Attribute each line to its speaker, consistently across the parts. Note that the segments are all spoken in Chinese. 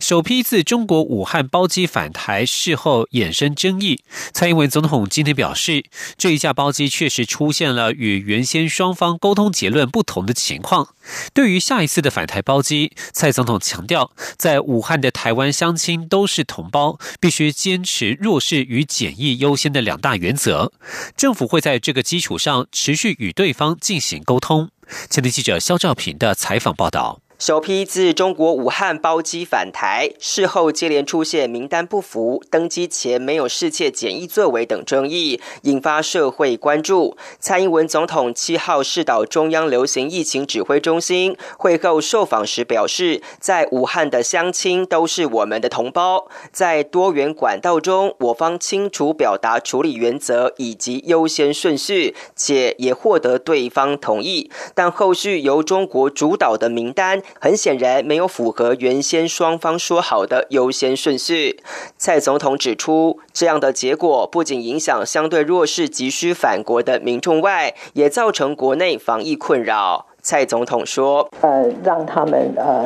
Speaker 1: 首批自中国武汉包机返台，事后衍生争议。蔡英文总统今天表示，这一架包机确实出现了与原先双方沟通结论不同的情况。对于下一次的返台包机，蔡总统强调，在武汉的台湾乡亲都是同胞，必须坚持弱势与检疫优先的两大原则。政府会在这个基础上持续与对方进行沟通。前天记者肖兆平的采访报道。
Speaker 2: 首批自中国武汉包机返台，事后接连出现名单不符、登机前没有事切检疫作为等争议，引发社会关注。蔡英文总统七号视导中央流行疫情指挥中心会后受访时表示，在武汉的乡亲都是我们的同胞，在多元管道中，我方清楚表达处理原则以及优先顺序，且也获得对方同意。但后续由中国主导的名单。很显然没有符合原先双方说好的优先顺序。蔡总统指出，这样的结果不仅影响相对弱势、急需返国的民众外，也造成国内防疫困扰。蔡总统说：“呃，让他们呃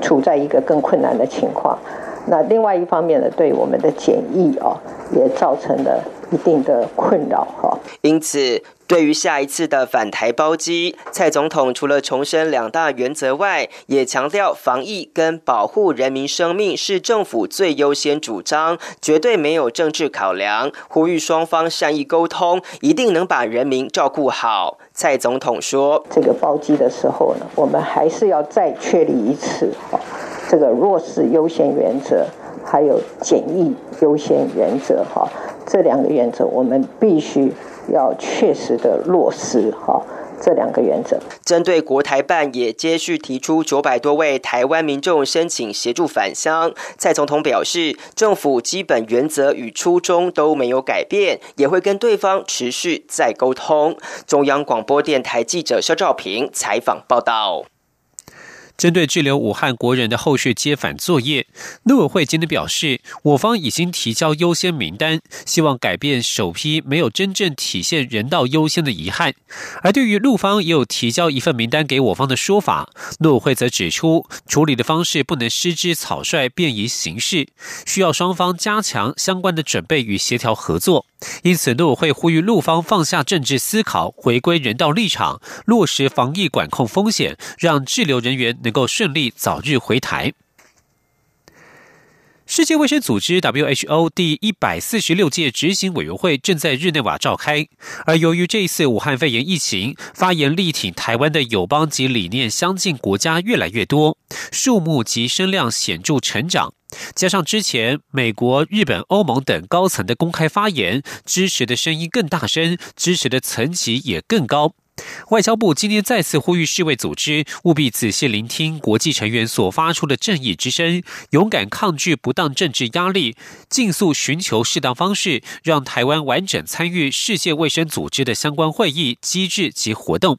Speaker 2: 处在一个更困难的情况。那另外一方面呢，对我们的检疫哦，也造成了一定的困扰哈。因此。”对于下一次的返台包机，蔡总统除了重申两大原则外，也强调防疫跟保护人民生命是政府最优先主张，绝对没有政治考量。呼吁双方善意沟通，一定能把人民照顾好。蔡总统说：“这个包机的时候呢，我们还是要再确立一次，这个弱势优先原则，还有检疫优先原则，哈，这两个原则我们必须。”要确实的落实哈这两个原则。针对国台办也接续提出九百多位台湾民众申请协助返乡，蔡总统表示，政府基本原则与初衷都没有改变，也会跟对方持续再沟通。中央广播电台记者肖兆平采访报道。
Speaker 1: 针对滞留武汉国人的后续接返作业，陆委会今天表示，我方已经提交优先名单，希望改变首批没有真正体现人道优先的遗憾。而对于陆方也有提交一份名单给我方的说法，陆委会则指出，处理的方式不能失之草率，便宜行事，需要双方加强相关的准备与协调合作。因此，陆委会呼吁陆方放下政治思考，回归人道立场，落实防疫管控风险，让滞留人员。能够顺利早日回台。世界卫生组织 （WHO） 第一百四十六届执行委员会正在日内瓦召开，而由于这一次武汉肺炎疫情，发言力挺台湾的友邦及理念相近国家越来越多，数目及声量显著成长。加上之前美国、日本、欧盟等高层的公开发言，支持的声音更大声，支持的层级也更高。外交部今天再次呼吁世卫组织务必仔细聆听国际成员所发出的正义之声，勇敢抗拒不当政治压力，尽速寻求适当方式，让台湾完整参与世界卫生组织的相关会议机制及活动。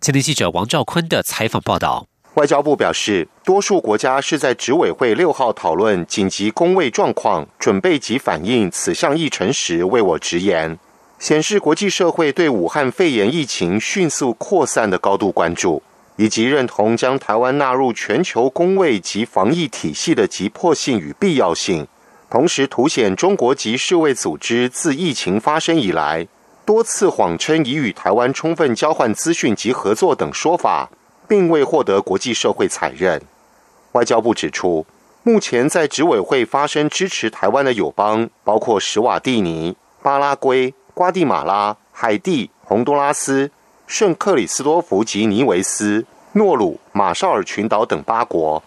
Speaker 1: 前天记者王兆坤的采访报道。
Speaker 3: 外交部表示，多数国家是在执委会六号讨论紧急工位状况、准备及反映此项议程时，为我直言。显示国际社会对武汉肺炎疫情迅速扩散的高度关注，以及认同将台湾纳入全球公卫及防疫体系的急迫性与必要性。同时，凸显中国及世卫组织自疫情发生以来，多次谎称已与台湾充分交换资讯及合作等说法，并未获得国际社会采认。外交部指出，目前在执委会发声支持台湾的友邦，包括史瓦蒂尼、巴拉圭。瓜地马拉、海地、洪都拉斯、圣克里斯多福及尼维斯、诺鲁、马绍尔群岛等八国，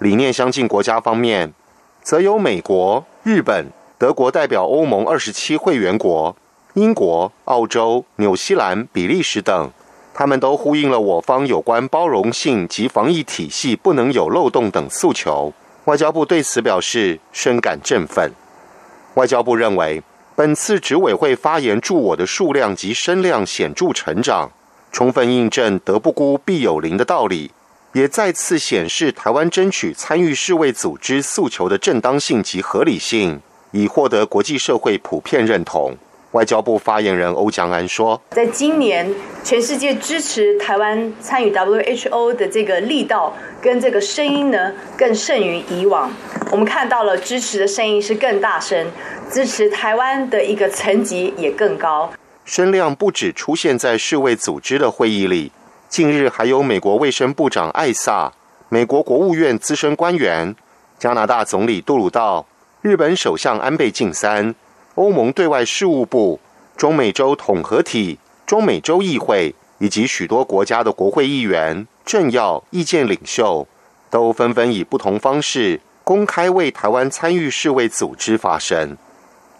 Speaker 3: 理念相近国家方面，则有美国、日本、德国代表欧盟二十七会员国，英国、澳洲、纽西兰、比利时等，他们都呼应了我方有关包容性及防疫体系不能有漏洞等诉求。外交部对此表示深感振奋。外交部认为。本次执委会发言助我的数量及声量显著成长，充分印证“德不孤，必有邻”的道理，也再次显示台湾争取参与世卫组织诉求的正当性及合理性，已获得国际社会普遍认同。外交部发言人欧江安说：“
Speaker 4: 在今年，全世界支持台湾参与 WHO 的这个力道跟这个声音呢，更胜于以往。我们看到了支持的声音是更大声，支持台湾的一个层级也更高。
Speaker 3: 声量不止出现在世卫组织的会议里，近日还有美国卫生部长艾萨、美国国务院资深官员、加拿大总理杜鲁道、日本首相安倍晋三。”欧盟对外事务部、中美洲统合体、中美洲议会以及许多国家的国会议员、政要、意见领袖，都纷纷以不同方式公开为台湾参与世卫组织发声。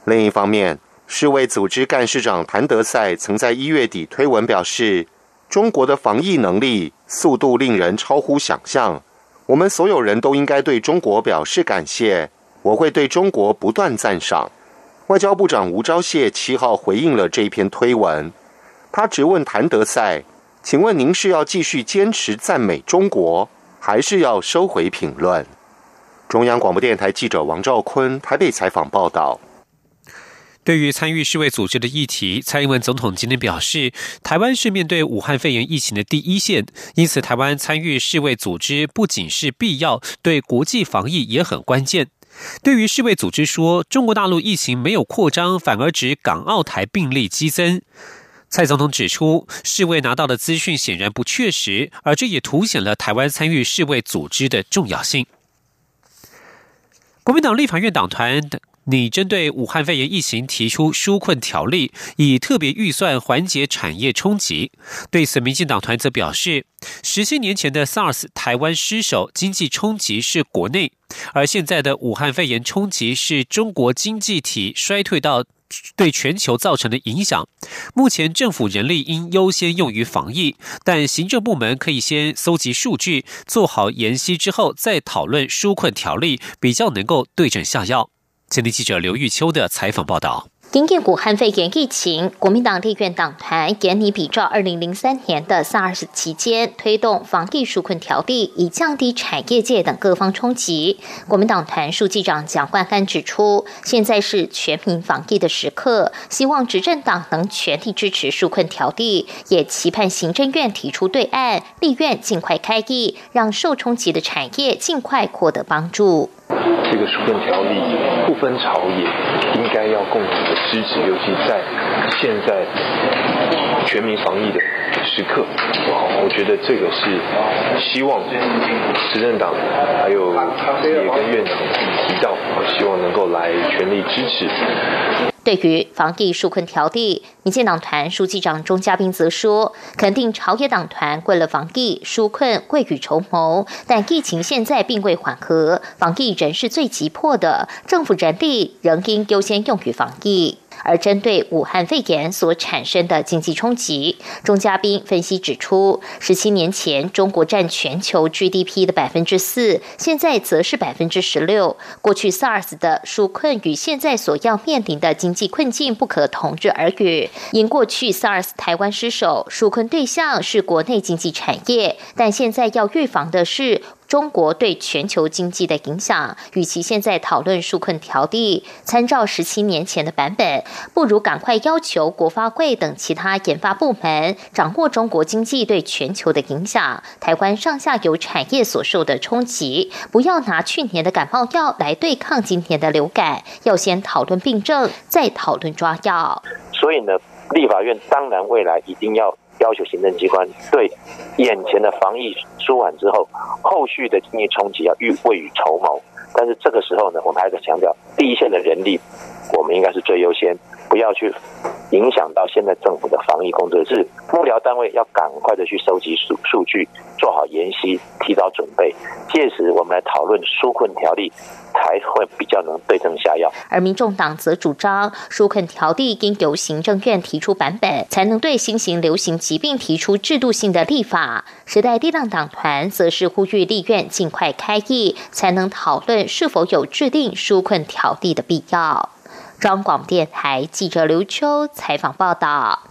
Speaker 3: 另一方面，世卫组织干事长谭德赛曾在一月底推文表示：“中国的防疫能力速度令人超乎想象，我们所有人都应该对中国表示感谢。我会对中国不断赞赏。”外交部长吴钊燮七号回应了这一篇推文，他直问谭德赛：“请问您是要继续坚持赞美中国，还是要收回评论？”中央广播电台记者王兆坤台北采访报道。
Speaker 1: 对于参与世卫组织的议题，蔡英文总统今天表示，台湾是面对武汉肺炎疫情的第一线，因此台湾参与世卫组织不仅是必要，对国际防疫也很关键。对于世卫组织说中国大陆疫情没有扩张，反而指港澳台病例激增，蔡总统指出，世卫拿到的资讯显然不确实，而这也凸显了台湾参与世卫组织的重要性。国民党立法院党团。拟针对武汉肺炎疫情提出纾困条例，以特别预算缓解产业冲击。对此，民进党团则表示，十七年前的 SARS 台湾失守，经济冲击是国内；而现在的武汉肺炎冲击是中国经济体衰退到对全球造成的影响。目前政府人力应优先用于防疫，但行政部门可以先搜集数据，做好研析之后再讨论纾困条例，比较能够对症下药。前天记者刘玉秋的采访报道。
Speaker 5: 因应武汉肺炎疫情，国民党立院党团严拟比照二零零三年的 SARS 期间，推动防疫纾困条例，以降低产业界等各方冲击。国民党团书记长蒋万安指出，现在是全民防疫的时刻，希望执政党能全力支持纾困条例，也期盼行政院提出对案，立院尽快开议，让受冲击的产业尽快获得帮助。
Speaker 6: 这个纾困条例不分朝野，应该要共同的支持，尤其在现在全民防疫的时刻，我觉得这个是希望执政党还有也跟院长提到，希望能够来全力支持。
Speaker 5: 对于防疫纾困条例，民进党团书记长钟嘉宾则说，肯定朝野党团为了防疫纾困未雨绸缪，但疫情现在并未缓和，防疫仍是最急迫的，政府人力仍应优先用于防疫。而针对武汉肺炎所产生的经济冲击，钟嘉宾分析指出，十七年前中国占全球 GDP 的百分之四，现在则是百分之十六。过去 SARS 的纾困与现在所要面临的经济困境不可同日而语。因过去 SARS 台湾失守，纾困对象是国内经济产业，但现在要预防的是。中国对全球经济的影响，与其现在讨论纾困条例，参照十七年前的版本，不如赶快要求国发会等其他研发部门掌握中国经济对全球的影响，台湾上下游产业所受的冲击，不要拿去年的感冒药来对抗今年的流感，要先讨论病症，再讨论抓药。
Speaker 7: 所以呢，立法院当然未来一定要。要求行政机关对眼前的防疫舒缓之后，后续的经济冲击要预未雨绸缪。但是这个时候呢，我们还是强调，第一线的人力，我们应该是最优先，不要去影响到现在政府的防疫工作。是幕僚单位要赶快的去收集数数据，做好研习，提早准备。届时我们来讨论纾困条例。才会比较能对症下药，
Speaker 5: 而民众党则主张纾困条例应由行政院提出版本，才能对新型流行疾病提出制度性的立法。时代力量党团则是呼吁立院尽快开议，才能讨论是否有制定纾困条例的必要。中广电台记者刘秋采访报道。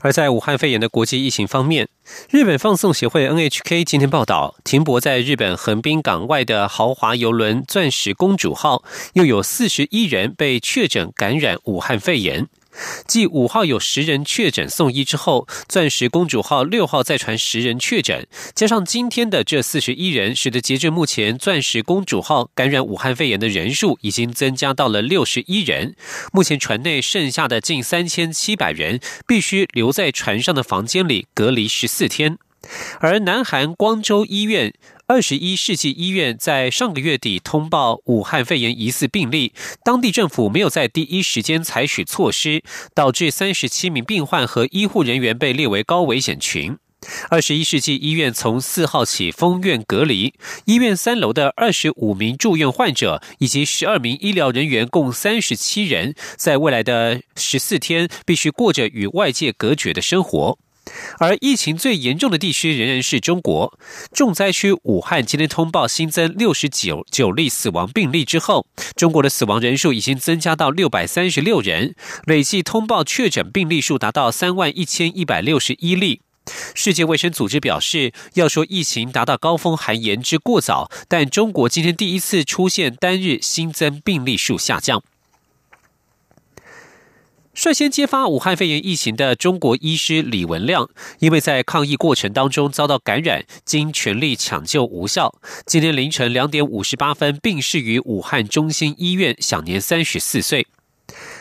Speaker 1: 而在武汉肺炎的国际疫情方面，日本放送协会 NHK 今天报道，停泊在日本横滨港外的豪华游轮“钻石公主号”又有四十一人被确诊感染武汉肺炎。继五号有十人确诊送医之后，钻石公主号六号再传十人确诊，加上今天的这四十一人，使得截至目前钻石公主号感染武汉肺炎的人数已经增加到了六十一人。目前船内剩下的近三千七百人必须留在船上的房间里隔离十四天，而南韩光州医院。二十一世纪医院在上个月底通报武汉肺炎疑似病例，当地政府没有在第一时间采取措施，导致三十七名病患和医护人员被列为高危险群。二十一世纪医院从四号起封院隔离，医院三楼的二十五名住院患者以及十二名医疗人员共三十七人，在未来的十四天必须过着与外界隔绝的生活。而疫情最严重的地区仍然是中国重灾区武汉。今天通报新增六十九九例死亡病例之后，中国的死亡人数已经增加到六百三十六人，累计通报确诊病例数达到三万一千一百六十一例。世界卫生组织表示，要说疫情达到高峰还言之过早，但中国今天第一次出现单日新增病例数下降。率先揭发武汉肺炎疫情的中国医师李文亮，因为在抗疫过程当中遭到感染，经全力抢救无效，今天凌晨两点五十八分病逝于武汉中心医院，享年三十四岁。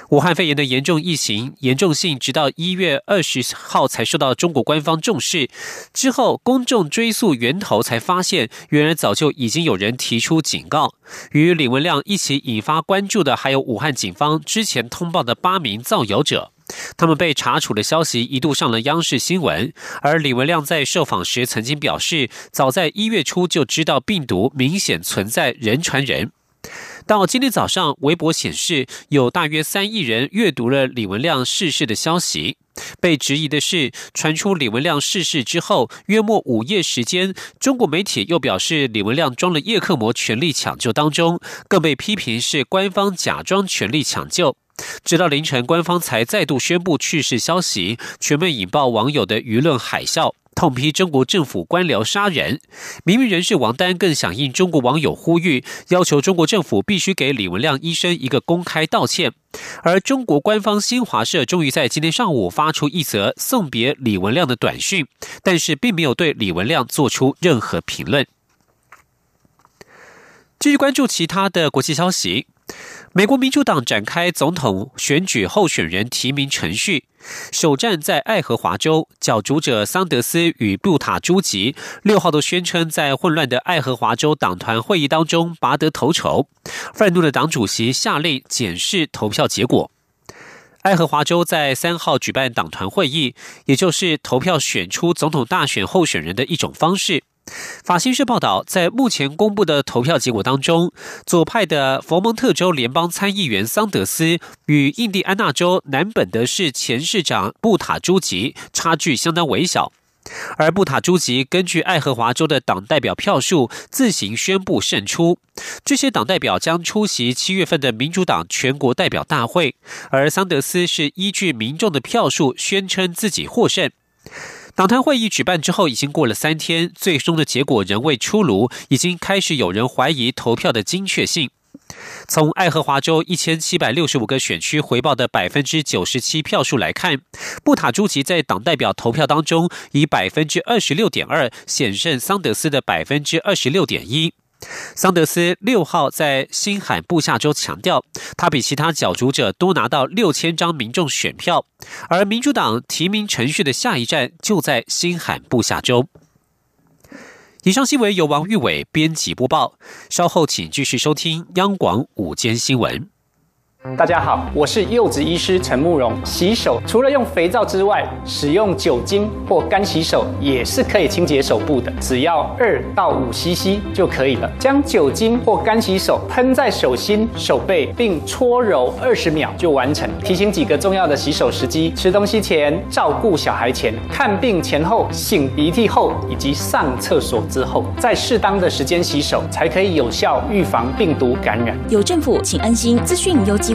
Speaker 1: 武汉肺炎的严重疫情严重性，直到一月二十号才受到中国官方重视。之后，公众追溯源头，才发现原来早就已经有人提出警告。与李文亮一起引发关注的，还有武汉警方之前通报的八名造谣者，他们被查处的消息一度上了央视新闻。而李文亮在受访时曾经表示，早在一月初就知道病毒明显存在人传人。到今天早上，微博显示有大约三亿人阅读了李文亮逝世的消息。被质疑的是，传出李文亮逝世之后，约莫午夜时间，中国媒体又表示李文亮装了叶克膜，全力抢救当中，更被批评是官方假装全力抢救。直到凌晨，官方才再度宣布去世消息，全面引爆网友的舆论海啸。痛批中国政府官僚杀人，明明人士王丹更响应中国网友呼吁，要求中国政府必须给李文亮医生一个公开道歉。而中国官方新华社终于在今天上午发出一则送别李文亮的短讯，但是并没有对李文亮做出任何评论。继续关注其他的国际消息。美国民主党展开总统选举候选人提名程序，首站在爱荷华州，角逐者桑德斯与布塔朱吉六号都宣称在混乱的爱荷华州党团会议当中拔得头筹。愤怒的党主席下令检视投票结果。爱荷华州在三号举办党团会议，也就是投票选出总统大选候选人的一种方式。法新社报道，在目前公布的投票结果当中，左派的佛蒙特州联邦参议员桑德斯与印第安纳州南本德市前市长布塔朱吉差距相当微小，而布塔朱吉根据爱荷华州的党代表票数自行宣布胜出。这些党代表将出席七月份的民主党全国代表大会，而桑德斯是依据民众的票数宣称自己获胜。党团会议举办之后，已经过了三天，最终的结果仍未出炉，已经开始有人怀疑投票的精确性。从爱荷华州一千七百六十五个选区回报的百分之九十七票数来看，布塔朱吉在党代表投票当中以百分之二十六点二险胜桑德斯的百分之二十六点一。桑德斯六号在新罕布下州强调，他比其他角逐者多拿到六千张民众选票，而民主党提名程序的下一站就在新罕布下州。以上新闻由王玉伟编辑播报，稍后请继续收听央广午间新闻。
Speaker 8: 大家好，我是柚子医师陈慕容。洗手除了用肥皂之外，使用酒精或干洗手也是可以清洁手部的，只要二到五 CC 就可以了。将酒精或干洗手喷在手心、手背，并搓揉二十秒就完成。提醒几个重要的洗手时机：吃东西前、照顾小孩前、看病前后、擤鼻涕后以及上厕所之后，在适当的时间洗手，才可以有效预防病毒感染。
Speaker 9: 有政府，请安心。资讯由机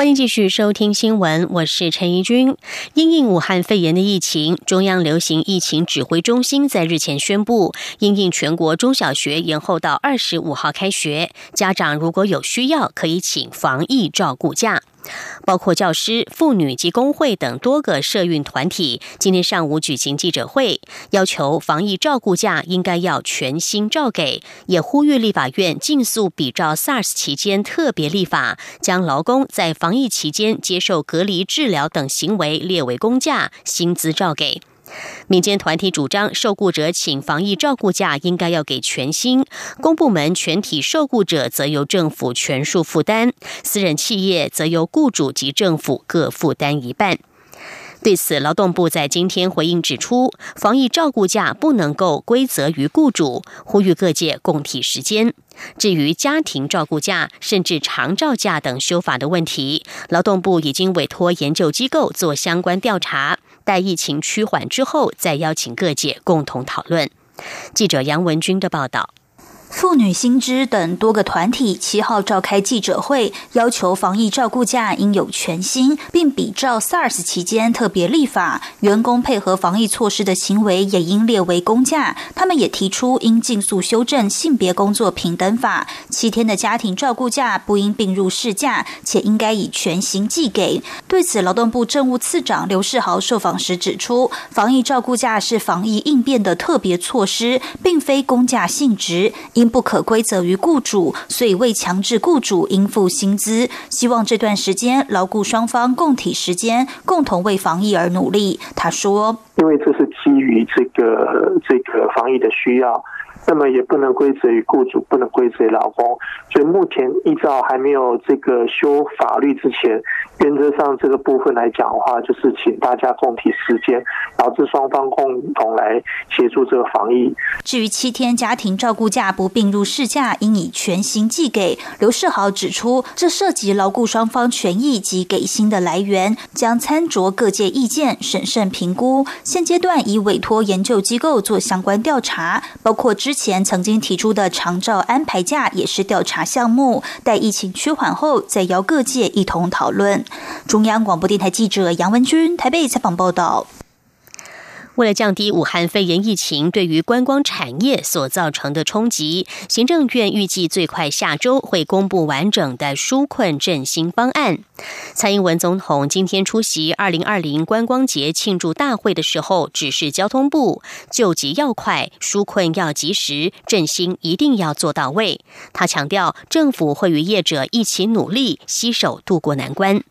Speaker 10: 欢迎继续收听新闻，我是陈怡君。因应武汉肺炎的疫情，中央流行疫情指挥中心在日前宣布，因应全国中小学延后到二十五号开学，家长如果有需要，可以请防疫照顾假。包括教师、妇女及工会等多个社运团体今天上午举行记者会，要求防疫照顾假应该要全新照给，也呼吁立法院尽速比照 SARS 期间特别立法，将劳工在防疫期间接受隔离治疗等行为列为公假，薪资照给。民间团体主张，受雇者请防疫照顾假应该要给全薪；公部门全体受雇者则由政府全数负担，私人企业则由雇主及政府各负担一半。对此，劳动部在今天回应指出，防疫照顾假不能够归责于雇主，呼吁各界共体时间。至于家庭照顾假甚至长照假等修法的问题，劳动部已经委托研究机构做相关调查。待疫情趋缓之后，再邀请各界共同讨论。记者杨文军的报道。
Speaker 11: 妇女新知等多个团体七号召开记者会，要求防疫照顾假应有全薪，并比照 SARS 期间特别立法，员工配合防疫措施的行为也应列为公假。他们也提出应尽速修正性别工作平等法，七天的家庭照顾假不应并入事假，且应该以全薪计给。对此，劳动部政务次长刘世豪受访时指出，防疫照顾假是防疫应变的特别措施，并非公假性质。因不可归责于雇主，所以未强制雇主应付薪资。希望这段时间牢固双方共体时间，共同为防疫而努力。他说：“
Speaker 12: 因为这是基于这个这个防疫的需要。”那么也不能归责于雇主，不能归责于劳工，所以目前依照还没有这个修法律之前，原则上这个部分来讲的话，就是请大家共体时间，导致双方共同来协助这个防疫。
Speaker 11: 至于七天家庭照顾假不并入事假，应以全薪寄给。刘世豪指出，这涉及劳雇双方权益及给薪的来源，将参酌各界意见，审慎评估。现阶段已委托研究机构做相关调查，包括之。前曾经提出的长照安排假也是调查项目，待疫情趋缓后再邀各界一同讨论。中央广播电台记者杨文君台北采访报道。
Speaker 10: 为了降低武汉肺炎疫情对于观光产业所造成的冲击，行政院预计最快下周会公布完整的纾困振兴方案。蔡英文总统今天出席二零二零观光节庆祝大会的时候，指示交通部救急要快，纾困要及时，振兴一定要做到位。他强调，政府会与业者一起努力，携手渡过难关。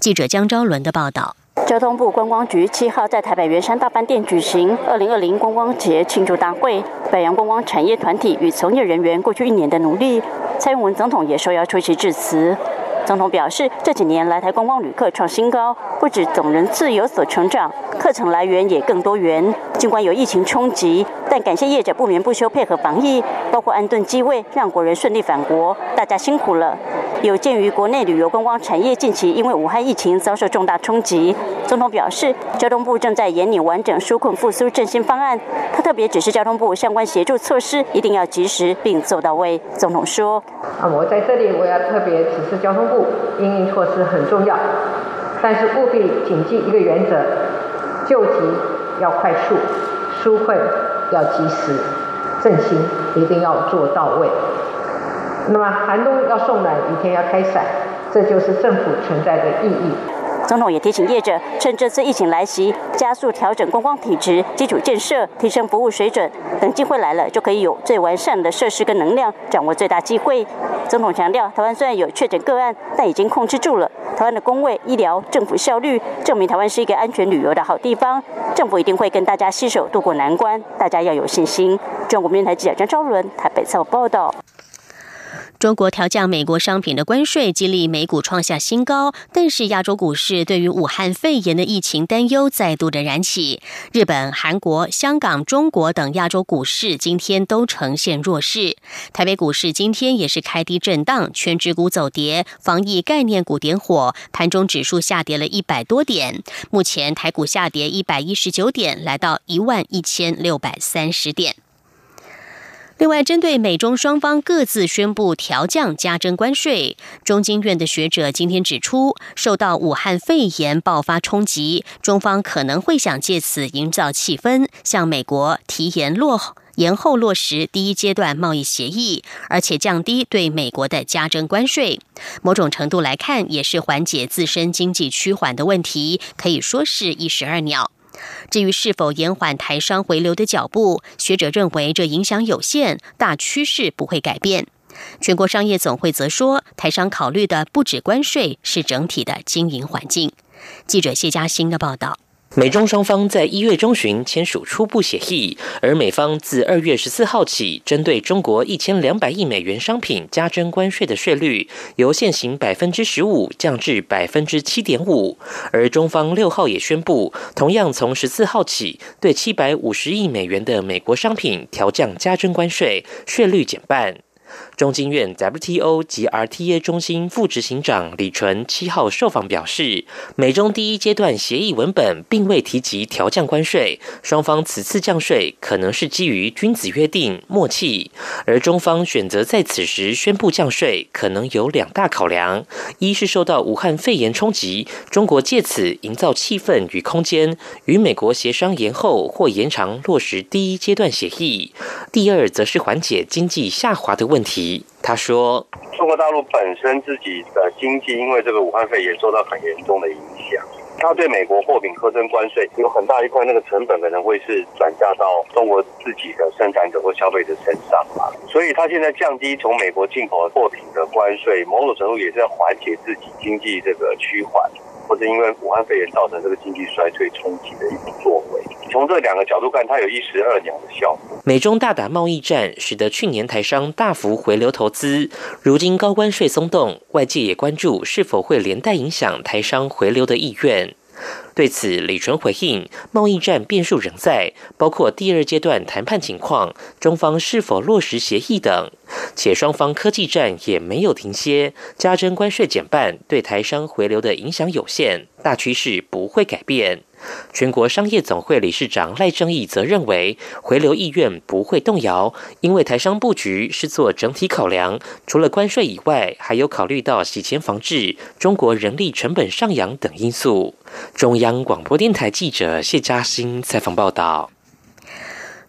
Speaker 10: 记者江昭伦的报道。
Speaker 13: 交通部观光局七号在台北圆山大饭店举行二零二零观光节庆祝大会，北洋观光产业团体与从业人员过去一年的努力。蔡英文总统也受邀出席致辞。总统表示，这几年来台观光旅客创新高，不止总人次有所成长，客程来源也更多元。尽管有疫情冲击，但感谢业者不眠不休配合防疫，包括安顿机位，让国人顺利返国，大家辛苦了。有鉴于国内旅游观光产业近期因为武汉疫情遭受重大冲击，总统表示，交通部正在研拟完整纾困复苏振兴方案。他特别指示交通部相关协助措施一定要及时并做到位。总统说：“
Speaker 14: 啊，我在这里我要特别指示交通部，应应措施很重要，但是务必谨记一个原则：救急要快速。”纾困要及时，振兴一定要做到位。那么寒冬要送暖，雨天要开伞，这就是政府存在的意义。
Speaker 13: 总统也提醒业者，趁这次疫情来袭，加速调整观光体质、基础建设，提升服务水准。等机会来了，就可以有最完善的设施跟能量，掌握最大机会。总统强调，台湾虽然有确诊个案，但已经控制住了。台湾的工位、医疗、政府效率，证明台湾是一个安全旅游的好地方。政府一定会跟大家携手渡过难关，大家要有信心。中国电台记者张昭伦台北报报道。
Speaker 10: 中国调降美国商品的关税，激励美股创下新高。但是亚洲股市对于武汉肺炎的疫情担忧再度的燃起。日本、韩国、香港、中国等亚洲股市今天都呈现弱势。台北股市今天也是开低震荡，全指股走跌，防疫概念股点火，盘中指数下跌了一百多点。目前台股下跌一百一十九点，来到一万一千六百三十点。另外，针对美中双方各自宣布调降加征关税，中经院的学者今天指出，受到武汉肺炎爆发冲击，中方可能会想借此营造气氛，向美国提延落延后落实第一阶段贸易协议，而且降低对美国的加征关税。某种程度来看，也是缓解自身经济趋缓的问题，可以说是一石二鸟。至于是否延缓台商回流的脚步，学者认为这影响有限，大趋势不会改变。全国商业总会则说，台商考虑的不止关税，是整体的经营环境。记者谢嘉欣的报道。
Speaker 15: 美中双方在一月中旬签署初步协议，而美方自二月十四号起，针对中国一千两百亿美元商品加征关税的税率，由现行百分之十五降至百分之七点五。而中方六号也宣布，同样从十四号起，对七百五十亿美元的美国商品调降加征关税，税率减半。中经院 WTO 及 RTA 中心副执行长李纯七号受访表示，美中第一阶段协议文本并未提及调降关税，双方此次降税可能是基于君子约定默契，而中方选择在此时宣布降税，可能有两大考量：一是受到武汉肺炎冲击，中国借此营造气氛与空间，与美国协商延后或延长落实第一阶段协议；第二，则是缓解经济下滑的问题。他说：“
Speaker 16: 中国大陆本身自己的经济，因为这个武汉肺炎受到很严重的影响，他对美国货品苛征关税，有很大一块那个成本可能会是转嫁到中国自己的生产者或消费者身上嘛。所以，他现在降低从美国进口的货品的关税，某种程度也是要缓解自己经济这个趋缓。”或者因为武汉肺炎造成这个经济衰退冲击的一种作为，从这两个角度看，它有一石二鸟的效果。
Speaker 15: 美中大打贸易战，使得去年台商大幅回流投资，如今高关税松动，外界也关注是否会连带影响台商回流的意愿。对此，李纯回应：贸易战变数仍在，包括第二阶段谈判情况、中方是否落实协议等。且双方科技战也没有停歇，加征关税减半，对台商回流的影响有限，大趋势不会改变。全国商业总会理事长赖正义则认为，回流意愿不会动摇，因为台商布局是做整体考量，除了关税以外，还有考虑到洗钱防治、中国人力成本上扬等因素。中央广播电台记者谢嘉欣采访报道。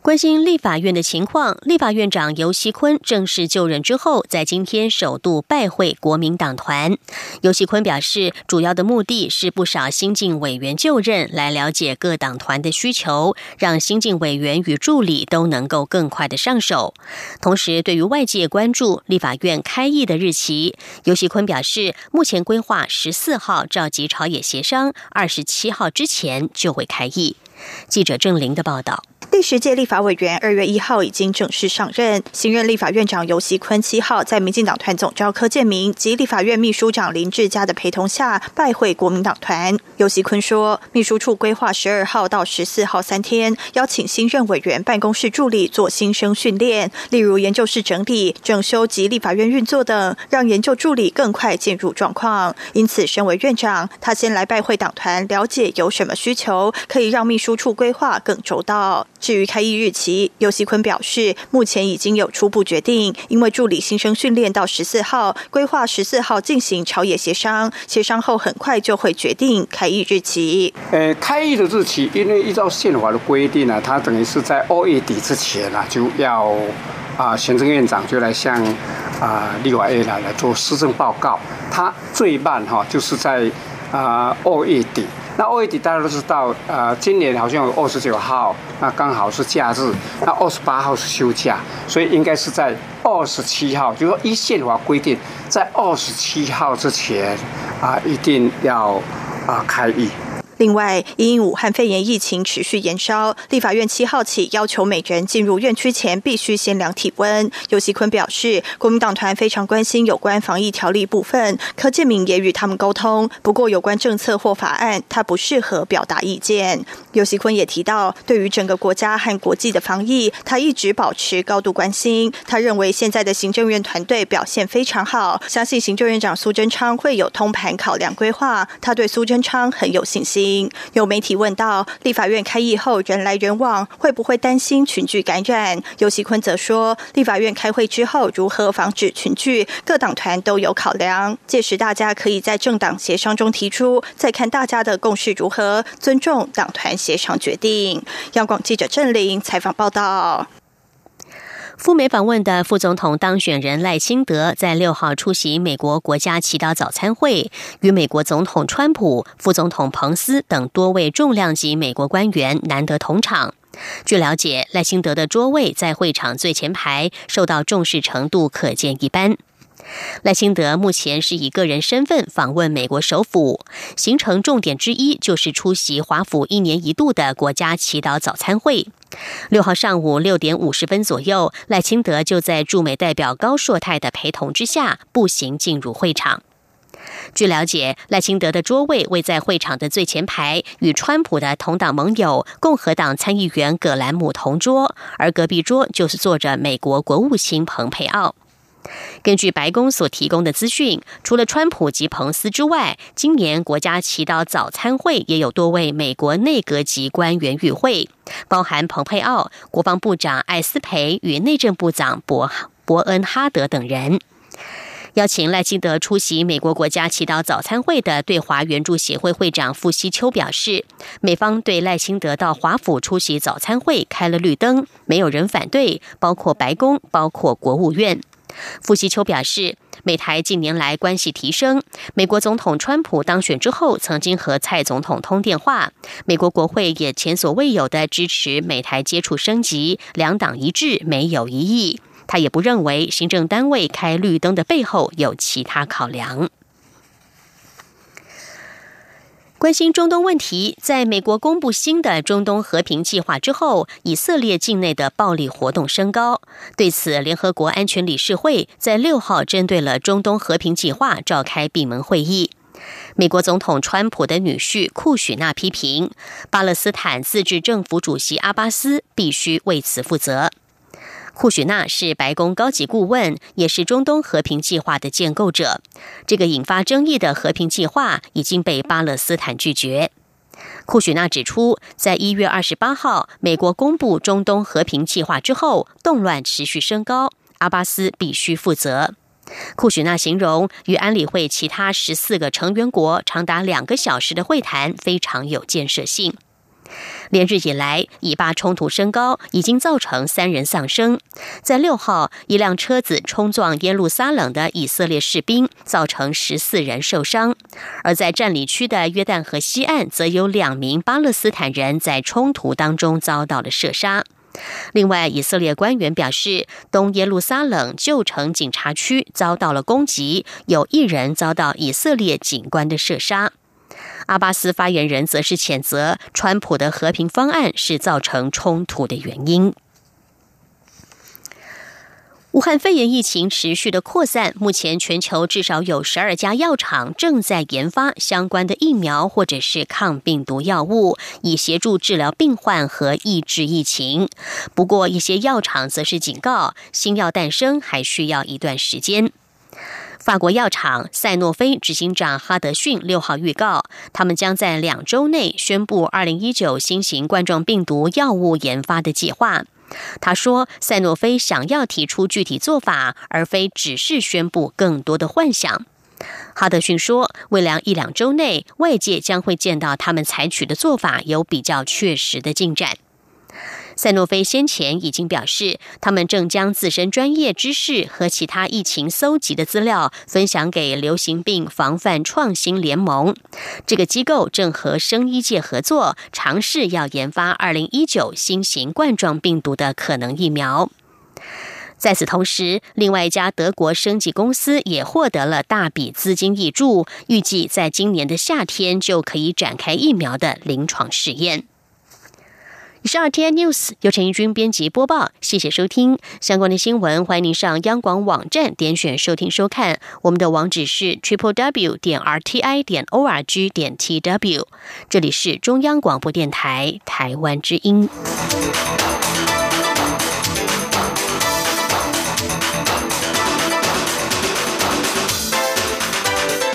Speaker 10: 关心立法院的情况，立法院长游锡坤正式就任之后，在今天首度拜会国民党团。游锡坤表示，主要的目的是不少新进委员就任，来了解各党团的需求，让新进委员与助理都能够更快的上手。同时，对于外界关注立法院开议的日期，游锡坤表示，目前规划十四号召集朝野协商，二十七号之前就会开议。记者郑玲的报道。
Speaker 17: 第十届立法委员二月一号已经正式上任，新任立法院长游锡坤七号在民进党团总召柯建明及立法院秘书长林志嘉的陪同下拜会国民党团。游锡坤说，秘书处规划十二号到十四号三天，邀请新任委员办公室助理做新生训练，例如研究室整理、整修及立法院运作等，让研究助理更快进入状况。因此，身为院长，他先来拜会党团，了解有什么需求，可以让秘书处规划更周到。至于开议日期，尤熙坤表示，目前已经有初步决定，因为助理新生训练到十四号，规划十四号进行朝野协商，协商后很快就会决定开议日期。
Speaker 18: 呃，开议的日期，因为依照宪法的规定呢，它等于是在二月底之前呢，就要啊，行政院长就来向啊立法院来来做施政报告，他最慢哈，就是在啊二月底。那二月底大家都知道，呃，今年好像有二十九号，那刚好是假日，那二十八号是休假，所以应该是在二十七号，就说一线的话规定，在二十七号之前，啊，一定要啊开议。
Speaker 17: 另外，因武汉肺炎疫情持续延烧，立法院七号起要求每人进入院区前必须先量体温。尤锡坤表示，国民党团非常关心有关防疫条例部分，柯建明也与他们沟通。不过，有关政策或法案，他不适合表达意见。尤锡坤也提到，对于整个国家和国际的防疫，他一直保持高度关心。他认为现在的行政院团队表现非常好，相信行政院长苏贞昌会有通盘考量规划。他对苏贞昌很有信心。有媒体问到，立法院开议后人来人往，会不会担心群聚感染？尤锡坤则说，立法院开会之后如何防止群聚，各党团都有考量，届时大家可以在政党协商中提出，再看大家的共识如何，尊重党团协商决定。央广记者郑玲采访报道。
Speaker 10: 赴美访问的副总统当选人赖清德在六号出席美国国家祈祷早餐会，与美国总统川普、副总统彭斯等多位重量级美国官员难得同场。据了解，赖清德的桌位在会场最前排，受到重视程度可见一斑。赖清德目前是以个人身份访问美国首府，行程重点之一就是出席华府一年一度的国家祈祷早餐会。六号上午六点五十分左右，赖清德就在驻美代表高硕泰的陪同之下，步行进入会场。据了解，赖清德的桌位位在会场的最前排，与川普的同党盟友共和党参议员葛兰姆同桌，而隔壁桌就是坐着美国国务卿蓬佩奥。根据白宫所提供的资讯，除了川普及彭斯之外，今年国家祈祷早餐会也有多位美国内阁级官员与会，包含蓬佩奥、国防部长艾斯培与内政部长伯伯恩哈德等人。邀请赖清德出席美国国家祈祷早餐会的对华援助协会会长傅西秋表示，美方对赖清德到华府出席早餐会开了绿灯，没有人反对，包括白宫，包括国务院。傅希秋表示，美台近年来关系提升。美国总统川普当选之后，曾经和蔡总统通电话。美国国会也前所未有的支持美台接触升级，两党一致，没有异议。他也不认为行政单位开绿灯的背后有其他考量。关心中东问题，在美国公布新的中东和平计划之后，以色列境内的暴力活动升高。对此，联合国安全理事会在六号针对了中东和平计划召开闭门会议。美国总统川普的女婿库许纳批评巴勒斯坦自治政府主席阿巴斯必须为此负责。库许纳是白宫高级顾问，也是中东和平计划的建构者。这个引发争议的和平计划已经被巴勒斯坦拒绝。库许纳指出，在一月二十八号美国公布中东和平计划之后，动乱持续升高，阿巴斯必须负责。库许纳形容与安理会其他十四个成员国长达两个小时的会谈非常有建设性。连日以来，以巴冲突升高，已经造成三人丧生。在六号，一辆车子冲撞耶路撒冷的以色列士兵，造成十四人受伤。而在占领区的约旦河西岸，则有两名巴勒斯坦人在冲突当中遭到了射杀。另外，以色列官员表示，东耶路撒冷旧城警察区遭到了攻击，有一人遭到以色列警官的射杀。阿巴斯发言人则是谴责川普的和平方案是造成冲突的原因。武汉肺炎疫情持续的扩散，目前全球至少有十二家药厂正在研发相关的疫苗或者是抗病毒药物，以协助治疗病患和抑制疫情。不过，一些药厂则是警告，新药诞生还需要一段时间。法国药厂赛诺菲执行长哈德逊六号预告，他们将在两周内宣布二零一九新型冠状病毒药物研发的计划。他说，赛诺菲想要提出具体做法，而非只是宣布更多的幻想。哈德逊说，未来一两周内，外界将会见到他们采取的做法有比较确实的进展。赛诺菲先前已经表示，他们正将自身专业知识和其他疫情搜集的资料分享给流行病防范创新联盟。这个机构正和生医界合作，尝试要研发二零一九新型冠状病毒的可能疫苗。在此同时，另外一家德国生技公司也获得了大笔资金挹注，预计在今年的夏天就可以展开疫苗的临床试验。十二天 N News 由陈义军编辑播报，谢谢收听相关的新闻，欢迎您上央广网站点选收听收看。我们的网址是 triple w 点 r t i 点 o r g 点 t w。这里是中央广播电台台湾之音。